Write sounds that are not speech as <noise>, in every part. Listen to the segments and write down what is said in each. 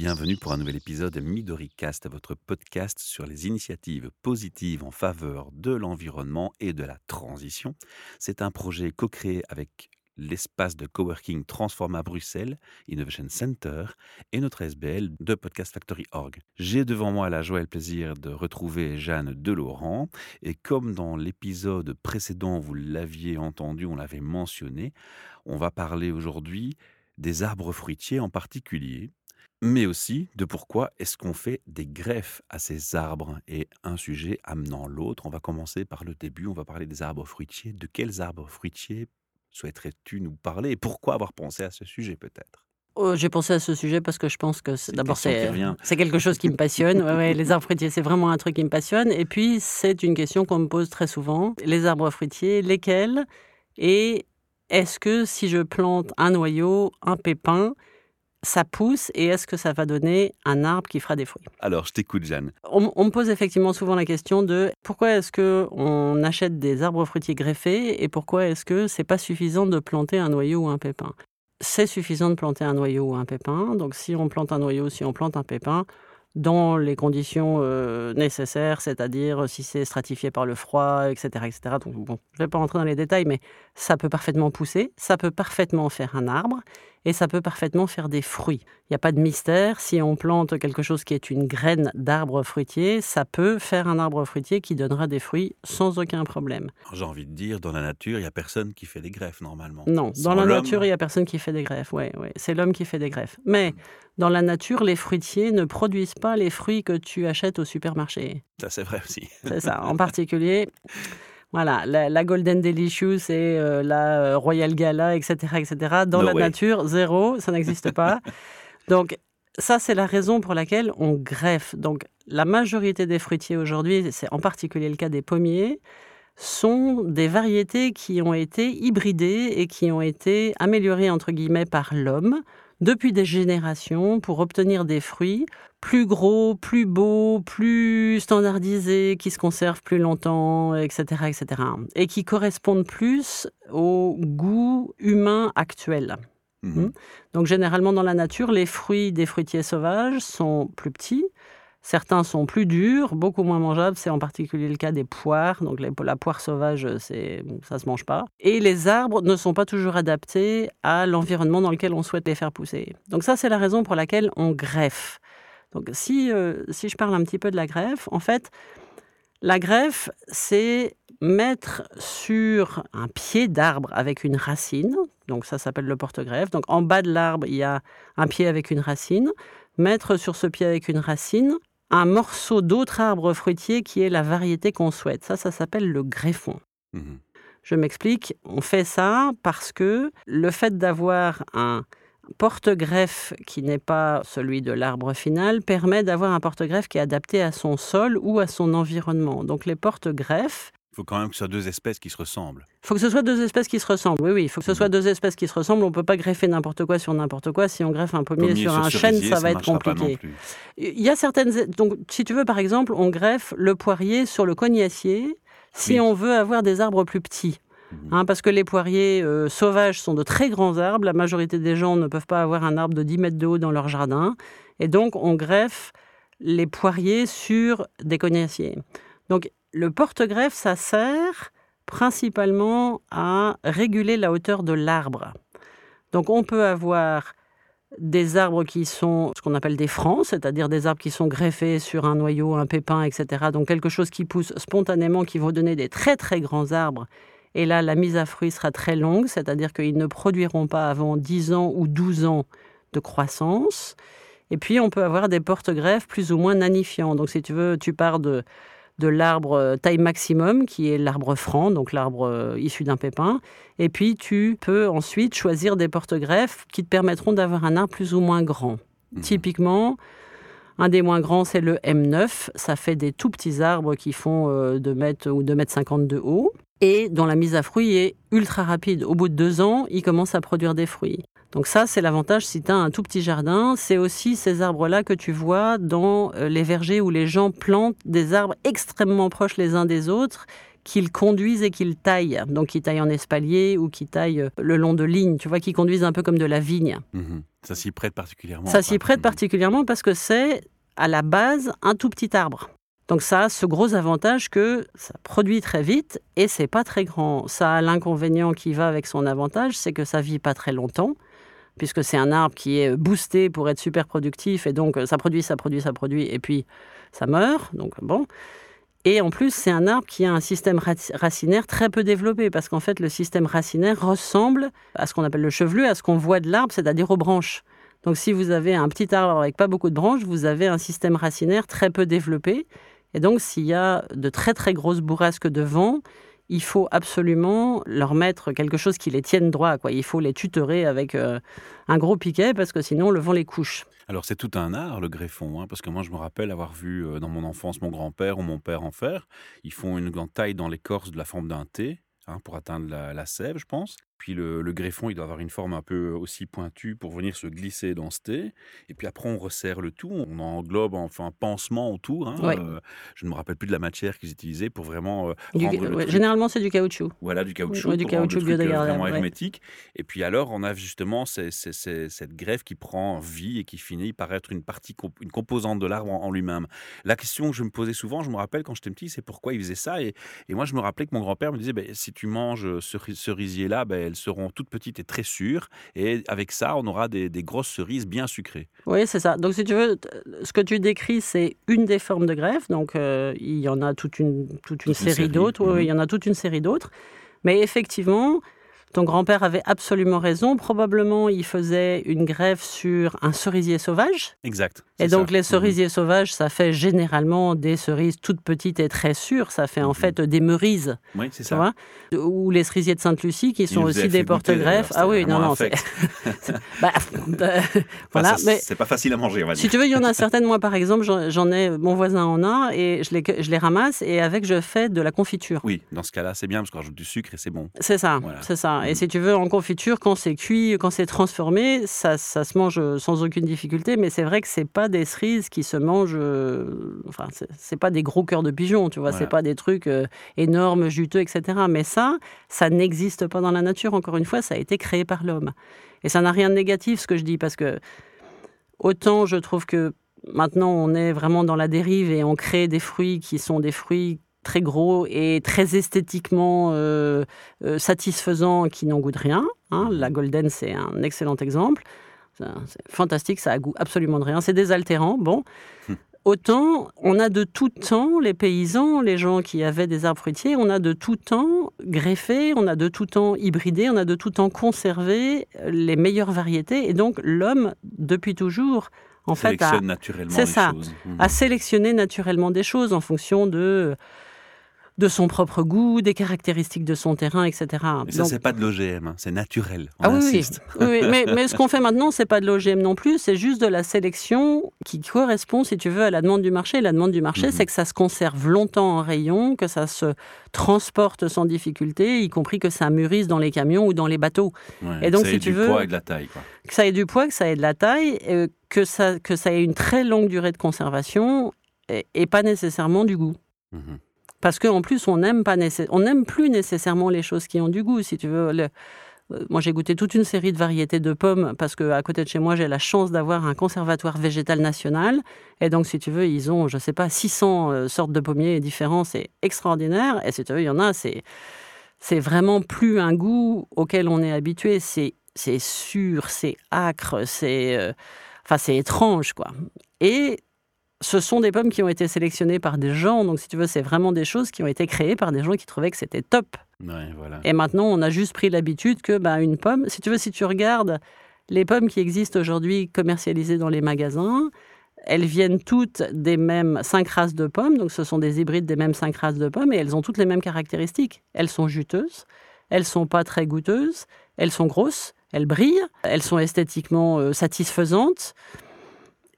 Bienvenue pour un nouvel épisode MidoriCast, votre podcast sur les initiatives positives en faveur de l'environnement et de la transition. C'est un projet co-créé avec l'espace de coworking Transforma Bruxelles, Innovation Center, et notre SBL de Podcast Factory Org. J'ai devant moi la joie et le plaisir de retrouver Jeanne Delaurent, et comme dans l'épisode précédent, vous l'aviez entendu, on l'avait mentionné, on va parler aujourd'hui des arbres fruitiers en particulier, mais aussi de pourquoi est-ce qu'on fait des greffes à ces arbres et un sujet amenant l'autre. On va commencer par le début, on va parler des arbres fruitiers. De quels arbres fruitiers souhaiterais-tu nous parler? Et pourquoi avoir pensé à ce sujet peut-être? Oh, j'ai pensé à ce sujet parce que je pense que d'abord c'est c'est quelque chose qui me passionne. Ouais, les arbres fruitiers, c'est vraiment un truc qui me passionne. Et puis c'est une question qu'on me pose très souvent. Les arbres fruitiers, lesquels? Et est-ce que si je plante un noyau, un pépin, ça pousse et est-ce que ça va donner un arbre qui fera des fruits? Alors, je t'écoute, Jeanne. On, on, me pose effectivement souvent la question de pourquoi est-ce que on achète des arbres fruitiers greffés et pourquoi est-ce que c'est pas suffisant de planter un noyau ou un pépin? C'est suffisant de planter un noyau ou un pépin. Donc, si on plante un noyau, si on plante un pépin, dans les conditions euh, nécessaires, c'est-à-dire si c'est stratifié par le froid, etc. etc. Donc, bon, je ne vais pas rentrer dans les détails, mais ça peut parfaitement pousser, ça peut parfaitement faire un arbre, et ça peut parfaitement faire des fruits. Il n'y a pas de mystère. Si on plante quelque chose qui est une graine d'arbre fruitier, ça peut faire un arbre fruitier qui donnera des fruits sans aucun problème. J'ai envie de dire, dans la nature, il n'y a personne qui fait des greffes normalement. Non, dans la nature, il n'y a personne qui fait des greffes. Ouais, ouais. C'est l'homme qui fait des greffes. Mais dans la nature, les fruitiers ne produisent pas les fruits que tu achètes au supermarché. Ça, c'est vrai aussi. C'est ça. En <laughs> particulier, voilà, la, Golden Delicious et euh, la euh, Royal Gala, etc., etc. Dans la nature, zéro, ça n'existe pas. <laughs> Donc, ça, c'est la raison pour laquelle on greffe. Donc, la majorité des fruitiers aujourd'hui, c'est en particulier le cas des pommiers, sont des variétés qui ont été hybridées et qui ont été améliorées, entre guillemets, par l'homme depuis des générations pour obtenir des fruits plus gros, plus beaux, plus standardisés, qui se conservent plus longtemps, etc., etc. Et qui correspondent plus au goût humain actuel. Mmh. Hmm? Donc généralement dans la nature, les fruits des fruitiers sauvages sont plus petits, Certains sont plus durs, beaucoup moins mangeables. C'est en particulier le cas des poires. Donc la poire sauvage, c'est ça se mange pas. Et les arbres ne sont pas toujours adaptés à l'environnement dans lequel on souhaite les faire pousser. Donc ça, c'est la raison pour laquelle on greffe. Donc si, euh, si je parle un petit peu de la greffe, en fait, la greffe, c'est mettre sur un pied d'arbre avec une racine, donc ça s'appelle le porte-greffe. Donc en bas de l'arbre, il y a un pied avec une racine. Mettre sur ce pied avec une racine un morceau d'autre arbre fruitier qui est la variété qu'on souhaite. Ça, ça s'appelle le greffon. Mmh Je m'explique, on fait ça parce que le fait d'avoir un porte-greffe qui n'est pas celui de l'arbre final permet d'avoir un porte-greffe qui est adapté à son sol ou à son environnement. Donc les porte-greffes faut quand même que ce soit deux espèces qui se ressemblent. Il faut que ce soit deux espèces qui se ressemblent, oui, oui. Il faut que ce soit deux espèces qui se ressemblent. On ne peut pas greffer n'importe quoi sur n'importe quoi. Si on greffe un pommier, sur un chêne, ça, va être compliqué. Il y a certaines... Donc, si tu veux, par exemple, on greffe le poirier sur le cognacier si on veut avoir des arbres plus petits. Mhm. Hein, parce que les poiriers euh, sauvages sont de très grands arbres. La majorité des gens ne peuvent pas avoir un arbre de 10 mètres de haut dans leur jardin. Et donc, on greffe les poiriers sur des cognaciers. Donc, le porte-greffe, ça sert principalement à réguler la hauteur de l'arbre. Donc on peut avoir des arbres qui sont ce qu'on appelle des francs, c'est-à-dire des arbres qui sont greffés sur un noyau, un pépin, etc. Donc quelque chose qui pousse spontanément, qui va donner des très très grands arbres. Et là, la mise à fruit sera très longue, c'est-à-dire qu'ils ne produiront pas avant 10 ans ou 12 ans de croissance. Et puis, on peut avoir des porte-greffes plus ou moins nanifiants. Donc, si tu veux, tu pars de de l'arbre euh, taille maximum, qui est l'arbre franc, donc l'arbre euh, issu d'un pépin. Et puis, tu peux ensuite choisir des porte-greffes qui te permettront d'avoir un arbre plus ou moins grand. Mmh. Typiquement, un des moins grands, c'est le M9. Ça fait des tout petits arbres qui font 2 euh, mètres ou 2 mètres 50 de haut et dont la mise à fruit est ultra rapide. Au bout de deux ans, il commence à produire des fruits. Donc ça, c'est l'avantage si tu as un tout petit jardin. C'est aussi ces arbres-là que tu vois dans euh, les vergers où les gens plantent des arbres extrêmement proches les uns des autres qu'ils conduisent et qu'ils taillent. Donc, qu'ils taillent en espalier ou qu'ils taillent euh, le long de lignes, tu vois, qu'ils conduisent un peu comme de la vigne. Mhm. Ça s'y prête particulièrement. Ça s'y prête particulièrement parce que c'est à la base un tout petit arbre. Donc ça a ce gros avantage que ça produit très vite et c'est pas très grand. Ça a l'inconvénient qui va avec son avantage, c'est que ça vit pas très longtemps puisque c'est un arbre qui est boosté pour être super productif et donc ça produit, ça produit, ça produit et puis ça meurt. Donc bon. Et en plus, c'est un arbre qui a un système racinaire très peu développé, parce qu'en fait, le système racinaire ressemble à ce qu'on appelle le chevelu, à ce qu'on voit de l'arbre, c'est-à-dire aux branches. Donc si vous avez un petit arbre avec pas beaucoup de branches, vous avez un système racinaire très peu développé. Et donc s'il y a de très très grosses bourrasques de vent, il faut absolument leur mettre quelque chose qui les tienne droit. Quoi. Il faut les tutorer avec euh, un gros piquet parce que sinon le vent les couche. Alors c'est tout un art le greffon, hein, parce que moi je me rappelle avoir vu euh, dans mon enfance mon grand-père ou mon père en faire. Ils font une taille dans l'écorce de la forme d'un thé hein, pour atteindre la, sève, je pense. Puis le, greffon, il doit avoir une forme un peu aussi pointue pour venir se glisser dans ce thé. Et puis après, on resserre le tout, on englobe enfin un pansement autour. Hein, euh, je ne me rappelle plus de la matière qu'ils utilisaient pour vraiment. Euh, généralement, c'est du caoutchouc. Voilà, du caoutchouc. du caoutchouc biodégradable. Vraiment hermétique. Et puis alors, on a justement cette greffe qui prend vie et qui finit par être une partie, une composante de l'arbre en, lui-même. La question que je me posais souvent, je me rappelle quand j'étais petit, c'est pourquoi ils faisaient ça? Et, moi, je me rappelais que mon grand-père me disait ben, si tu manges ce cerisier-là, ben, elles seront toutes petites et très sûres. Et avec ça, on aura des, grosses cerises bien sucrées. Oui, c'est ça. Donc, si tu veux, ce que tu décris, c'est une des formes de greffe. Donc, euh, il y en a toute une, toute une, série, d'autres. Oui, il y mhm. en a toute une série d'autres. Mais effectivement, ton grand-père avait absolument raison. Probablement, il faisait une greffe sur un cerisier sauvage. Exact. Et donc, les mhm. cerisiers sauvages, ça fait généralement des cerises toutes petites et très sûres. Ça fait en mhm. fait des meurises. Oui, c'est ça. Ou les cerisiers de Sainte-Lucie, qui sont aussi des porte-greffes. Ah oui, non, non. <laughs> C'est... bah, euh, voilà. mais c'est pas facile à manger, on va dire. Si tu veux, il y en a <laughs> certaines. Moi, par exemple, j'en ai, mon voisin en a, et je les, je les ramasse, et avec, je fais de la confiture. Oui, dans ce cas-là, c'est bien, parce qu'on rajoute du sucre et c'est bon. C'est ça, c'est ça. Et si tu veux, en confiture, quand c'est cuit, quand c'est transformé, ça, ça, se mange sans aucune difficulté. Mais c'est vrai que c'est pas des cerises qui se mangent. Euh, enfin, c'est pas des gros cœurs de pigeon, tu vois. C'est pas des trucs euh, énormes, juteux, etc. Mais ça, ça n'existe pas dans la nature. Encore une fois, ça a été créé par l'homme. Et ça n'a rien de négatif, ce que je dis, parce que autant je trouve que maintenant on est vraiment dans la dérive et on crée des fruits qui sont des fruits très gros et très esthétiquement euh, euh, satisfaisants qui n'en goûtent rien. Hein. La Golden, c'est un excellent exemple. C'est fantastique, ça a goût absolument de rien. C'est désaltérant, bon. Hum. Autant, on a de tout temps, les paysans, les gens qui avaient des arbres fruitiers, on a de tout temps greffé, on a de tout temps hybridé, on a de tout temps conservé les meilleures variétés. Et donc, l'homme, depuis toujours, en fait, a, naturellement ça, a hum. sélectionné naturellement des choses en fonction de de son propre goût, des caractéristiques de son terrain, etc. Mais ça, c'est pas de l'OGM, hein, c'est naturel. ah oui, oui, mais, ce qu'on fait maintenant, c'est pas de l'OGM non plus, c'est juste de la sélection qui correspond, si tu veux, à la demande du marché. La demande du marché, mhm. c'est que ça se conserve longtemps en rayon, que ça se transporte sans difficulté, y compris que ça mûrisse dans les camions ou dans les bateaux. et donc, si tu veux, poids et de la taille, que ça ait du poids, que ça ait de la taille, euh, que ça que ça ait une très longue durée de conservation et, pas nécessairement du goût. Mhm. Parce qu'en plus, on n'aime plus nécessairement les choses qui ont du goût. Si tu veux, euh, moi j'ai goûté toute une série de variétés de pommes parce qu'à côté de chez moi j'ai la chance d'avoir un conservatoire végétal national. Et donc, si tu veux, ils ont, je sais pas, 600 euh, sortes de pommiers différents. C'est extraordinaire. Et si tu veux, il y en a, c'est vraiment plus un goût auquel on est habitué. C'est sûr, c'est acre, c'est euh, enfin étrange quoi. Et ce sont des pommes qui ont été sélectionnées par des gens. Donc, si tu veux, c'est vraiment des choses qui ont été créées par des gens qui trouvaient que c'était top. Et maintenant, on a juste pris l'habitude que bah, une pomme, si tu veux, si tu regardes les pommes qui existent aujourd'hui commercialisées dans les magasins, elles viennent toutes des mêmes cinq races de pommes. Donc, ce sont des hybrides des mêmes cinq races de pommes et elles ont toutes les mêmes caractéristiques. Elles sont juteuses, elles sont pas très goûteuses, elles sont grosses, elles brillent, elles sont esthétiquement euh, satisfaisantes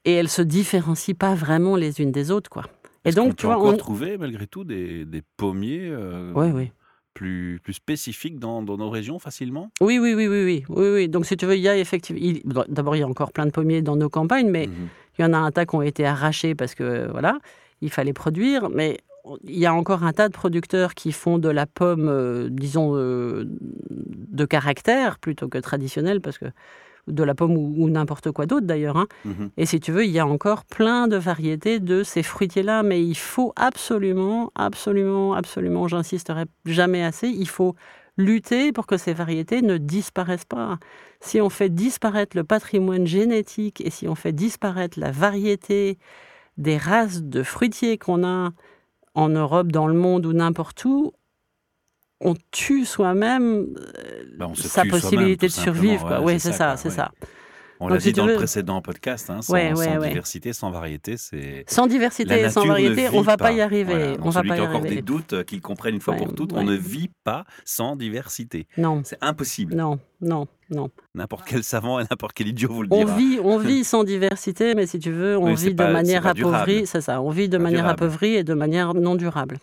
et elles se différencient pas vraiment les unes des autres, quoi. Et donc, tu vois, on trouver malgré tout des, des pommiers euh, oui. Plus, plus spécifiques dans, dans, nos régions facilement? Oui oui, oui, oui, oui, oui, oui. Donc, si tu veux, il y a effectivement. D'abord, il y a encore plein de pommiers dans nos campagnes, mais mhm. il y en a un tas qui ont été arrachés parce que, voilà, il fallait produire. Mais il y a encore un tas de producteurs qui font de la pomme, euh, disons, euh, de caractère plutôt que traditionnelle, parce que de la pomme ou, n'importe quoi d'autre d'ailleurs. Hein. Mmh et si tu veux, il y a encore plein de variétés de ces fruitiers-là, mais il faut absolument, absolument, absolument, j'insisterai jamais assez, il faut lutter pour que ces variétés ne disparaissent pas. Si on fait disparaître le patrimoine génétique et si on fait disparaître la variété des races de fruitiers qu'on a en Europe, dans le monde ou n'importe où, on tue soi-même bah, sa possibilité de survivre. oui, c'est ça, c'est ça. On l'a dit dans le précédent podcast, hein, sans, diversité, sans variété, c'est. Sans diversité sans variété, on ne va pas y arriver. on va pas y a encore des doutes, euh, qu'ils comprennent une fois pour toutes, on ne vit pas sans diversité. Non. C'est impossible. Non, non, non. N'importe quel savant et n'importe quel idiot vous le dira. On vit, on <laughs> vit sans diversité, mais si tu veux, on vit de manière appauvrie. C'est ça, on vit de manière appauvrie et de manière non durable.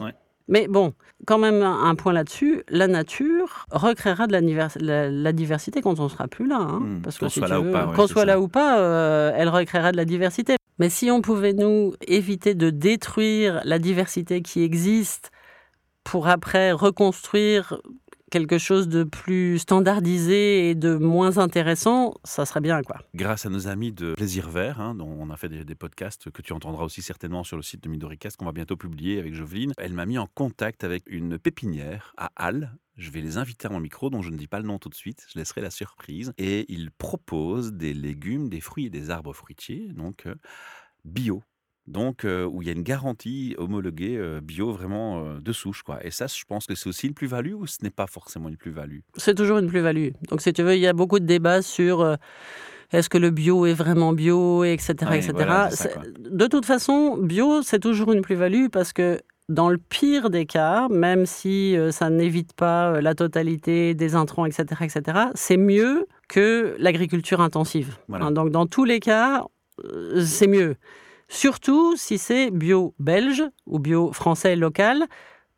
Mais bon, quand même un point là-dessus, la nature recréera de la, diversité quand on ne sera plus là. Hein. Hmm, parce que soit là ou pas, qu'on soit là ou pas, euh, elle recréera de la diversité. Mais si on pouvait nous éviter de détruire la diversité qui existe pour après reconstruire quelque chose de plus standardisé et de moins intéressant, ça serait bien. quoi. Grâce à nos amis de Plaisir Vert, hein, dont on a fait des, podcasts que tu entendras aussi certainement sur le site de Midoricast, qu'on va bientôt publier avec Joveline, elle m'a mis en contact avec une pépinière à Halle. Je vais les inviter à mon micro, dont je ne dis pas le nom tout de suite, je laisserai la surprise. Et ils proposent des légumes, des fruits et des arbres fruitiers, donc euh, bio donc où il y a une garantie homologuée bio vraiment de souche. Quoi. Et ça, je pense que c'est aussi une plus-value ou ce n'est pas forcément une plus-value? C'est toujours une plus-value. Donc si tu veux, il y a beaucoup de débats sur est-ce que le bio est vraiment bio, etc. etc. de toute façon, bio, c'est toujours une plus-value parce que dans le pire des cas, même si ça n'évite pas la totalité des intrants, etc., etc., c'est mieux que l'agriculture intensive. Hein, donc dans tous les cas, c'est mieux. Surtout si c'est bio belge ou bio français local,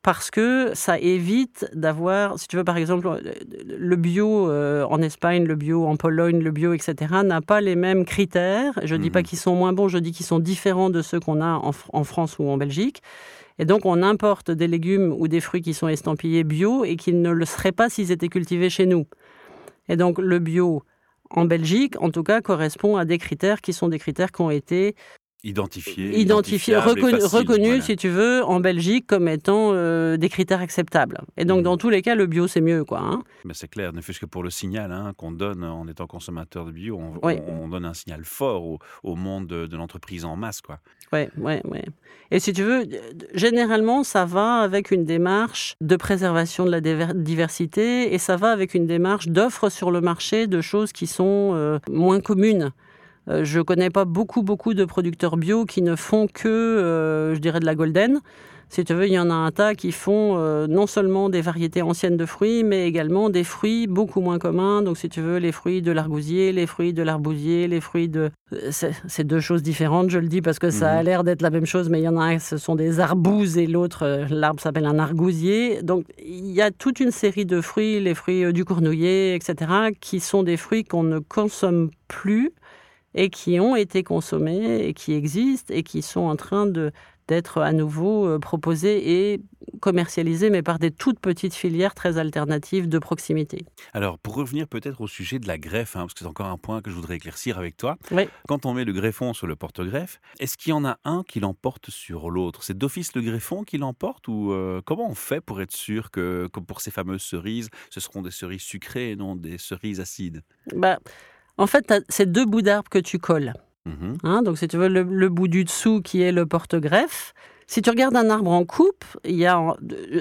parce que ça évite d'avoir, si tu veux par exemple, le bio euh, en Espagne, le bio en Pologne, le bio, etc., n'a pas les mêmes critères. Je ne dis pas mhm. qu'ils sont moins bons, je dis qu'ils sont différents de ceux qu'on a en, France ou en Belgique. Et donc on importe des légumes ou des fruits qui sont estampillés bio et qui ne le seraient pas s'ils étaient cultivés chez nous. Et donc le bio en Belgique, en tout cas, correspond à des critères qui sont des critères qui ont été Identifié, identifié reconnu, si tu veux, en Belgique comme étant euh, des critères acceptables. Et donc, mmh. dans tous les cas, le bio, c'est mieux, quoi. Hein. Mais c'est clair, ne fût-ce que pour le signal hein, qu'on donne en étant consommateur de bio, on, donne un signal fort au, monde de, l'entreprise en masse, quoi. Oui, oui, oui. Et si tu veux, généralement, ça va avec une démarche de préservation de la diversité et ça va avec une démarche d'offre sur le marché de choses qui sont euh, moins communes. Euh, je ne connais pas beaucoup, beaucoup de producteurs bio qui ne font que, euh, je dirais, de la golden. Si tu veux, il y en a un tas qui font euh, non seulement des variétés anciennes de fruits, mais également des fruits beaucoup moins communs. Donc, si tu veux, les fruits de l'argousier, les fruits de l'arbousier, les fruits de... C'est deux choses différentes, je le dis parce que ça a mhm. l'air d'être la même chose, mais il y en a un, ce sont des arbouses et l'autre, l'arbre s'appelle un argousier. Donc, il y a toute une série de fruits, les fruits du cournouiller, etc., qui sont des fruits qu'on ne consomme plus et qui ont été consommés et qui existent et qui sont en train de d'être à nouveau euh, proposés et commercialisés, mais par des toutes petites filières très alternatives de proximité. Alors, pour revenir peut-être au sujet de la greffe, hein, parce que c'est encore un point que je voudrais éclaircir avec toi. Oui. Quand on met le greffon sur le porte-greffe, est-ce qu'il y en a un qui l'emporte sur l'autre? C'est d'office le greffon qui l'emporte ou euh, comment on fait pour être sûr que, comme pour ces fameuses cerises, ce seront des cerises sucrées et non des cerises acides? Bah, en fait, c'est deux bouts d'arbre que tu colles. Mhm. Hein, donc, si tu veux, le, bout du dessous qui est le porte-greffe. Si tu regardes un arbre en coupe, il y a,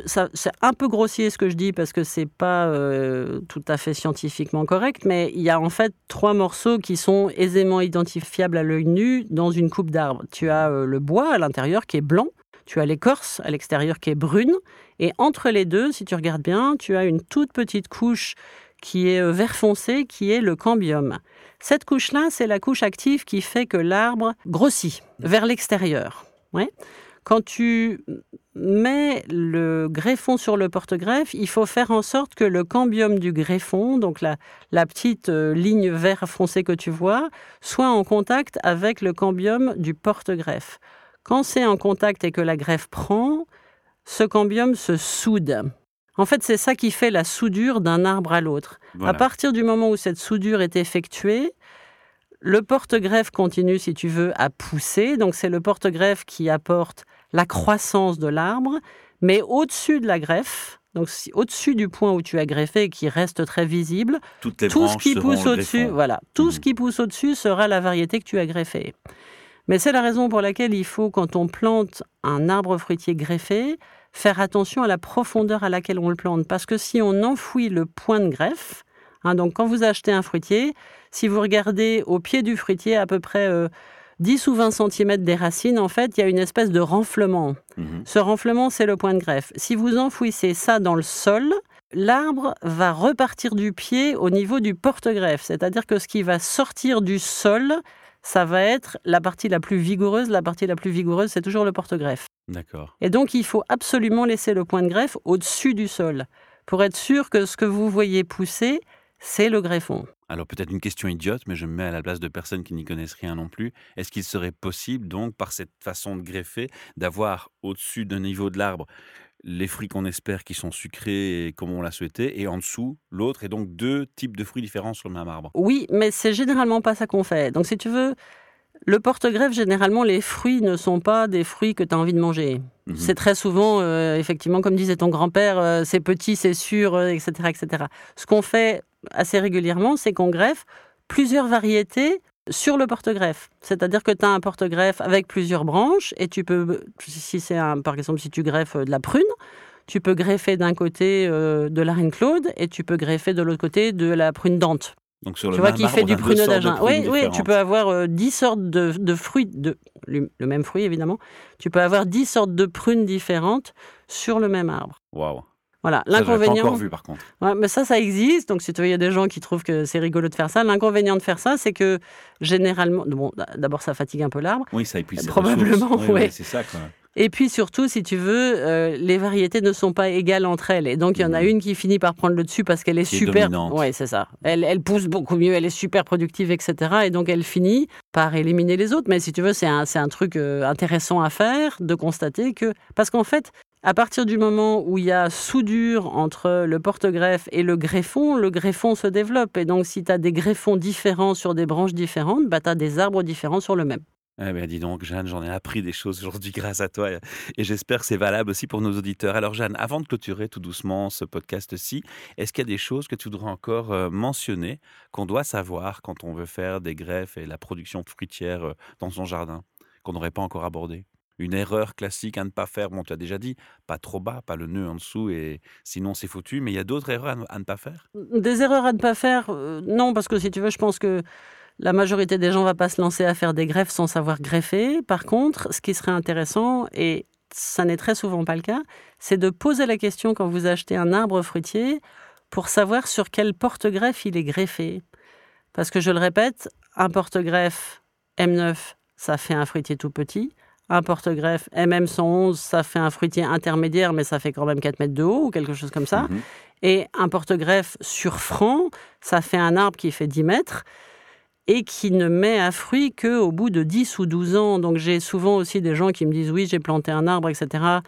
c'est un peu grossier ce que je dis parce que c'est pas euh, tout à fait scientifiquement correct, mais il y a en fait trois morceaux qui sont aisément identifiables à l'œil nu dans une coupe d'arbre. Tu as euh, le bois à l'intérieur qui est blanc, tu as l'écorce à l'extérieur qui est brune, et entre les deux, si tu regardes bien, tu as une toute petite couche qui est euh, vert foncé, qui est le cambium. Cette couche-là, c'est la couche active qui fait que l'arbre grossit vers l'extérieur. Quand tu mets le greffon sur le porte-greffe, il faut faire en sorte que le cambium du greffon, donc la, la petite euh, ligne vert foncé que tu vois, soit en contact avec le cambium du porte-greffe. Quand c'est en contact et que la greffe prend, ce cambium se soude. En fait, c'est ça qui fait la soudure d'un arbre à l'autre. À partir du moment où cette soudure est effectuée, le porte-greffe continue, si tu veux, à pousser. Donc, c'est le porte-greffe qui apporte la croissance de l'arbre. Mais au-dessus de la greffe, donc au-dessus du point où tu as greffé et qui reste très visible, tout ce qui pousse au-dessus, voilà, tout ce mmh. qui pousse au-dessus sera la variété que tu as greffée. Mais c'est la raison pour laquelle il faut, quand on plante un arbre fruitier greffé, faire attention à la profondeur à laquelle on le plante. Parce que si on enfouit le point de greffe, hein, donc quand vous achetez un fruitier, si vous regardez au pied du fruitier, à peu près 10 euh, ou 20 cm des racines, en fait, il y a une espèce de renflement. Mhm. Ce renflement, c'est le point de greffe. Si vous enfouissez ça dans le sol, l'arbre va repartir du pied au niveau du porte-greffe. C'est-à-dire que ce qui va sortir du sol, ça va être la partie la plus vigoureuse. La partie la plus vigoureuse, c'est toujours le porte-greffe. D'accord. Et donc, il faut absolument laisser le point de greffe au-dessus du sol pour être sûr que ce que vous voyez pousser, c'est le greffon. Alors peut-être une question idiote, mais je me mets à la place de personnes qui n'y connaissent rien non plus. Est-ce qu'il serait possible donc, par cette façon de greffer, d'avoir au-dessus d'un niveau de l'arbre les fruits qu'on espère qui sont sucrés comme on l'a souhaité, et en dessous, l'autre, et donc deux types de fruits différents sur le même arbre? Oui, mais c'est généralement pas ça qu'on fait. Donc si tu veux, le porte-greffe, généralement, les fruits ne sont pas des fruits que tu as envie de manger. Mhm. C'est très souvent, euh, effectivement, comme disait ton grand-père, euh, c'est petit, c'est sûr, etc., euh, etc. Ce qu'on fait assez régulièrement, c'est qu'on greffe plusieurs variétés sur le porte-greffe. C'est-à-dire que tu as un porte-greffe avec plusieurs branches et tu peux, si c'est un, par exemple, si tu greffes de la prune, tu peux greffer d'un côté de la reine Claude et tu peux greffer de l'autre côté de la prune dente. Donc sur le tu vois qui fait du pruneau d'Agen. Oui, oui, tu peux avoir 10 sortes de, de fruits, de, le même fruit évidemment. Tu peux avoir 10 sortes de prunes différentes sur le même arbre. Waouh. Voilà, l'inconvénient. encore vu par contre. Ouais, mais ça, ça existe. Donc, si tu il y a des gens qui trouvent que c'est rigolo de faire ça. L'inconvénient de faire ça, c'est que généralement, bon, d'abord, ça fatigue un peu l'arbre. Oui, ça épuise. Probablement, oui. Ouais, c'est ça. Quoi. Et puis surtout, si tu veux, euh, les variétés ne sont pas égales entre elles. Et donc, il y en a mmh. une qui finit par prendre le dessus parce qu'elle est super. Oui, c'est ça. Elle, elle pousse beaucoup mieux, elle est super productive, etc. Et donc, elle finit par éliminer les autres. Mais si tu veux, c'est un, un truc euh, intéressant à faire de constater que. Parce qu'en fait, à partir du moment où il y a soudure entre le porte-greffe et le greffon, le greffon se développe. Et donc, si tu as des greffons différents sur des branches différentes, bah, tu as des arbres différents sur le même. Eh bien, dis donc, Jeanne, j'en ai appris des choses aujourd'hui grâce à toi et j'espère que c'est valable aussi pour nos auditeurs. Alors, Jeanne, avant de clôturer tout doucement ce podcast-ci, est-ce qu'il y a des choses que tu voudrais encore euh, mentionner, qu'on doit savoir quand on veut faire des greffes et la production fruitière euh, dans son jardin, qu'on n'aurait pas encore abordé? Une erreur classique à ne pas faire. Bon, tu as déjà dit, pas trop bas, pas le nœud en dessous, et sinon c'est foutu. Mais il y a d'autres erreurs à, ne pas faire? Des erreurs à ne pas faire euh, Non, parce que si tu veux, je pense que la majorité des gens ne va pas se lancer à faire des greffes sans savoir greffer. Par contre, ce qui serait intéressant, et ça n'est très souvent pas le cas, c'est de poser la question quand vous achetez un arbre fruitier pour savoir sur quel porte-greffe il est greffé. Parce que je le répète, un porte-greffe M9, ça fait un fruitier tout petit. Un porte-greffe MM111, ça fait un fruitier intermédiaire, mais ça fait quand même 4 mètres de haut ou quelque chose comme ça. Mhm. Et un porte-greffe sur franc, ça fait un arbre qui fait 10 mètres et qui ne met à fruit qu'au bout de 10 ou 12 ans. Donc j'ai souvent aussi des gens qui me disent oui, j'ai planté un arbre, etc.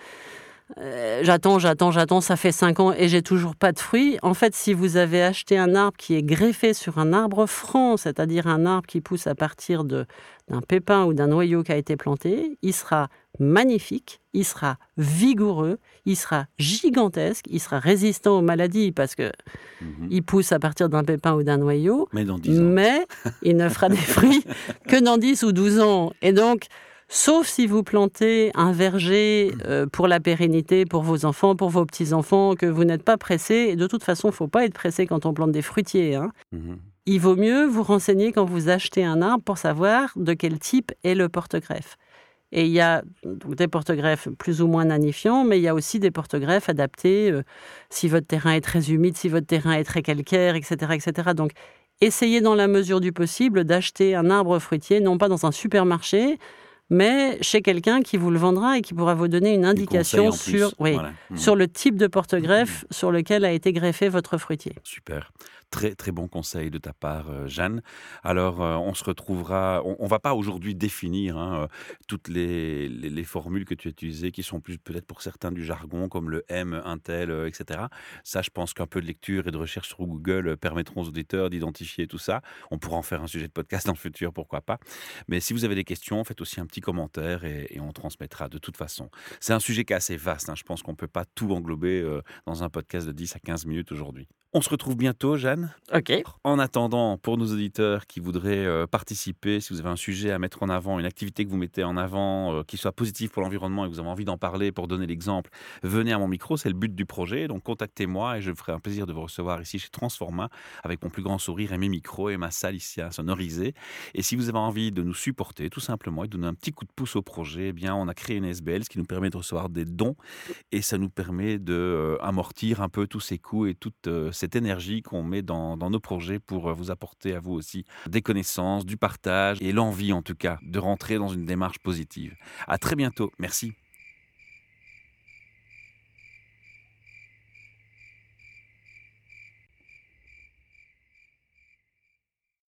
Euh, j'attends, j'attends, j'attends, ça fait 5 ans et j'ai toujours pas de fruits. En fait, si vous avez acheté un arbre qui est greffé sur un arbre franc, c'est-à-dire un arbre qui pousse à partir d'un pépin ou d'un noyau qui a été planté, il sera magnifique, il sera vigoureux, il sera gigantesque, il sera résistant aux maladies parce que mhm. il pousse à partir d'un pépin ou d'un noyau, mais, mais il ne fera des fruits <laughs> que dans 10 ou 12 ans. Et donc, Sauf si vous plantez un verger euh, pour la pérennité, pour vos enfants, pour vos petits-enfants, que vous n'êtes pas pressé. Et de toute façon, il ne faut pas être pressé quand on plante des fruitiers. Hein. Mhm. Il vaut mieux vous renseigner quand vous achetez un arbre pour savoir de quel type est le porte-greffe. Et il y a des porte-greffes plus ou moins nanifiants, mais il y a aussi des porte-greffes adaptés euh, si votre terrain est très humide, si votre terrain est très calcaire, etc. etc. Donc, essayez dans la mesure du possible d'acheter un arbre fruitier, non pas dans un supermarché, mais chez quelqu'un qui vous le vendra et qui pourra vous donner une indication sur, oui, mmh. sur le type de porte-greffe mmh. sur lequel a été greffé votre fruitier. Super. Très très bon conseil de ta part, euh, Jeanne. Alors, euh, on se retrouvera. On, ne va pas aujourd'hui définir hein, toutes les, les, formules que tu as utilisées, qui sont plus peut-être pour certains du jargon, comme le M, Intel, etc. Ça, je pense qu'un peu de lecture et de recherche sur Google permettront aux auditeurs d'identifier tout ça. On pourra en faire un sujet de podcast <laughs> dans le futur, pourquoi pas. Mais si vous avez des questions, faites aussi un petit commentaire et, on transmettra de toute façon. C'est un sujet qui est assez vaste. Hein. Je pense qu'on ne peut pas tout englober dans un podcast de 10 à 15 minutes aujourd'hui. On se retrouve bientôt, Jeanne. OK. En attendant, pour nos auditeurs qui voudraient euh, participer, si vous avez un sujet à mettre en avant, une activité que vous mettez en avant, euh, qui soit positive pour l'environnement et que vous avez envie d'en parler pour donner l'exemple, venez à mon micro, c'est le but du projet. Donc contactez-moi et je ferai un plaisir de vous recevoir ici chez Transforma avec mon plus grand sourire et mes micros et ma salle ici à sonoriser. Et si vous avez envie de nous supporter, tout simplement, et de donner un petit coup de pouce au projet, eh bien, on a créé une SBL, ce qui nous permet de recevoir des dons et ça nous permet de euh, amortir un peu tous ces coûts et toute cette énergie qu'on met dans, nos projets pour euh, vous apporter à vous aussi des connaissances, du partage et l'envie en tout cas de rentrer dans une démarche positive. À très bientôt. Merci.